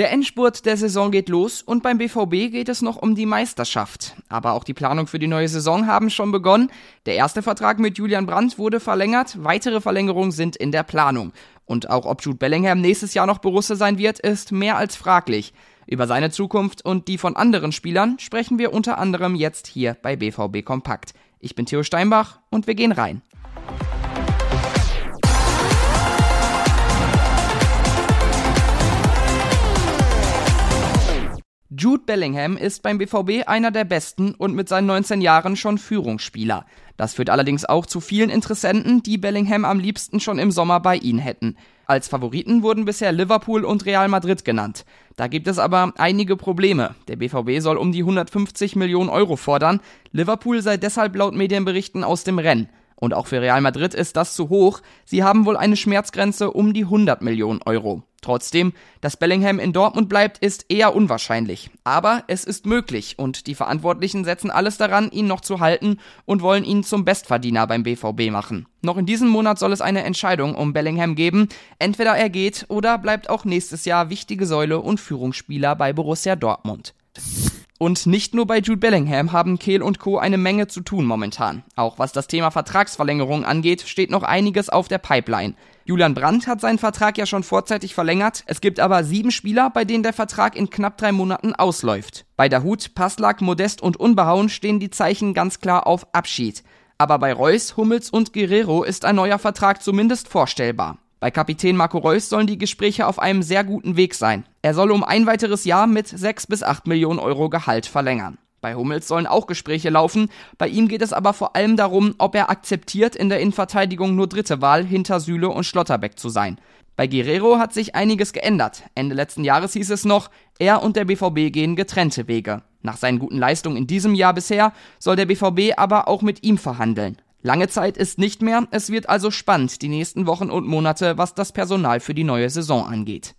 Der Endspurt der Saison geht los und beim BVB geht es noch um die Meisterschaft. Aber auch die Planung für die neue Saison haben schon begonnen. Der erste Vertrag mit Julian Brandt wurde verlängert, weitere Verlängerungen sind in der Planung. Und auch ob Jude Bellingham nächstes Jahr noch Borussia sein wird, ist mehr als fraglich. Über seine Zukunft und die von anderen Spielern sprechen wir unter anderem jetzt hier bei BVB Kompakt. Ich bin Theo Steinbach und wir gehen rein. Jude Bellingham ist beim BVB einer der besten und mit seinen 19 Jahren schon Führungsspieler. Das führt allerdings auch zu vielen Interessenten, die Bellingham am liebsten schon im Sommer bei ihnen hätten. Als Favoriten wurden bisher Liverpool und Real Madrid genannt. Da gibt es aber einige Probleme. Der BVB soll um die 150 Millionen Euro fordern. Liverpool sei deshalb laut Medienberichten aus dem Rennen. Und auch für Real Madrid ist das zu hoch. Sie haben wohl eine Schmerzgrenze um die 100 Millionen Euro. Trotzdem, dass Bellingham in Dortmund bleibt, ist eher unwahrscheinlich. Aber es ist möglich und die Verantwortlichen setzen alles daran, ihn noch zu halten und wollen ihn zum Bestverdiener beim BVB machen. Noch in diesem Monat soll es eine Entscheidung um Bellingham geben. Entweder er geht oder bleibt auch nächstes Jahr wichtige Säule und Führungsspieler bei Borussia Dortmund. Und nicht nur bei Jude Bellingham haben Kehl und Co. eine Menge zu tun momentan. Auch was das Thema Vertragsverlängerung angeht, steht noch einiges auf der Pipeline. Julian Brandt hat seinen Vertrag ja schon vorzeitig verlängert. Es gibt aber sieben Spieler, bei denen der Vertrag in knapp drei Monaten ausläuft. Bei Dahut, Passlack, Modest und Unbehauen stehen die Zeichen ganz klar auf Abschied. Aber bei Reus, Hummels und Guerrero ist ein neuer Vertrag zumindest vorstellbar. Bei Kapitän Marco Reus sollen die Gespräche auf einem sehr guten Weg sein. Er soll um ein weiteres Jahr mit 6 bis 8 Millionen Euro Gehalt verlängern. Bei Hummels sollen auch Gespräche laufen, bei ihm geht es aber vor allem darum, ob er akzeptiert, in der Innenverteidigung nur dritte Wahl hinter Süle und Schlotterbeck zu sein. Bei Guerrero hat sich einiges geändert. Ende letzten Jahres hieß es noch, er und der BVB gehen getrennte Wege. Nach seinen guten Leistungen in diesem Jahr bisher soll der BVB aber auch mit ihm verhandeln. Lange Zeit ist nicht mehr, es wird also spannend die nächsten Wochen und Monate, was das Personal für die neue Saison angeht.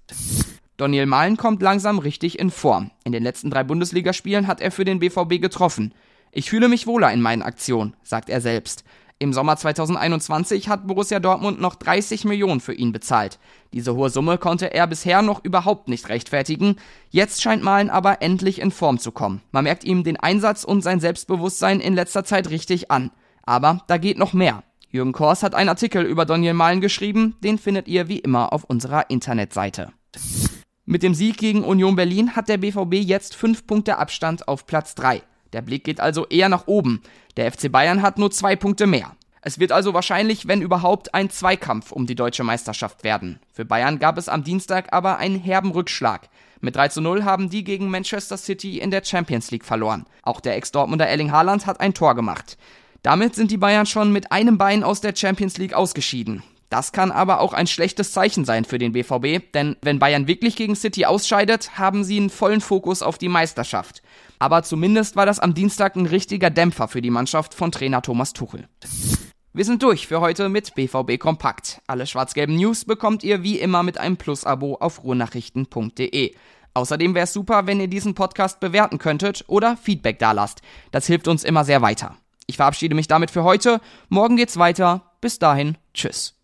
Daniel Mahlen kommt langsam richtig in Form. In den letzten drei Bundesligaspielen hat er für den BVB getroffen. Ich fühle mich wohler in meinen Aktionen, sagt er selbst. Im Sommer 2021 hat Borussia Dortmund noch 30 Millionen für ihn bezahlt. Diese hohe Summe konnte er bisher noch überhaupt nicht rechtfertigen. Jetzt scheint Malen aber endlich in Form zu kommen. Man merkt ihm den Einsatz und sein Selbstbewusstsein in letzter Zeit richtig an. Aber da geht noch mehr. Jürgen Kors hat einen Artikel über Daniel Malen geschrieben, den findet ihr wie immer auf unserer Internetseite. Mit dem Sieg gegen Union Berlin hat der BVB jetzt fünf Punkte Abstand auf Platz 3. Der Blick geht also eher nach oben. Der FC Bayern hat nur zwei Punkte mehr. Es wird also wahrscheinlich, wenn überhaupt, ein Zweikampf um die deutsche Meisterschaft werden. Für Bayern gab es am Dienstag aber einen herben Rückschlag. Mit 3 zu 0 haben die gegen Manchester City in der Champions League verloren. Auch der Ex-Dortmunder Erling Haaland hat ein Tor gemacht. Damit sind die Bayern schon mit einem Bein aus der Champions League ausgeschieden. Das kann aber auch ein schlechtes Zeichen sein für den BVB, denn wenn Bayern wirklich gegen City ausscheidet, haben sie einen vollen Fokus auf die Meisterschaft. Aber zumindest war das am Dienstag ein richtiger Dämpfer für die Mannschaft von Trainer Thomas Tuchel. Wir sind durch für heute mit BVB Kompakt. Alle schwarz-gelben News bekommt ihr wie immer mit einem Plus-Abo auf ruhrnachrichten.de. Außerdem wäre es super, wenn ihr diesen Podcast bewerten könntet oder Feedback dalasst. Das hilft uns immer sehr weiter. Ich verabschiede mich damit für heute. Morgen geht's weiter. Bis dahin, tschüss.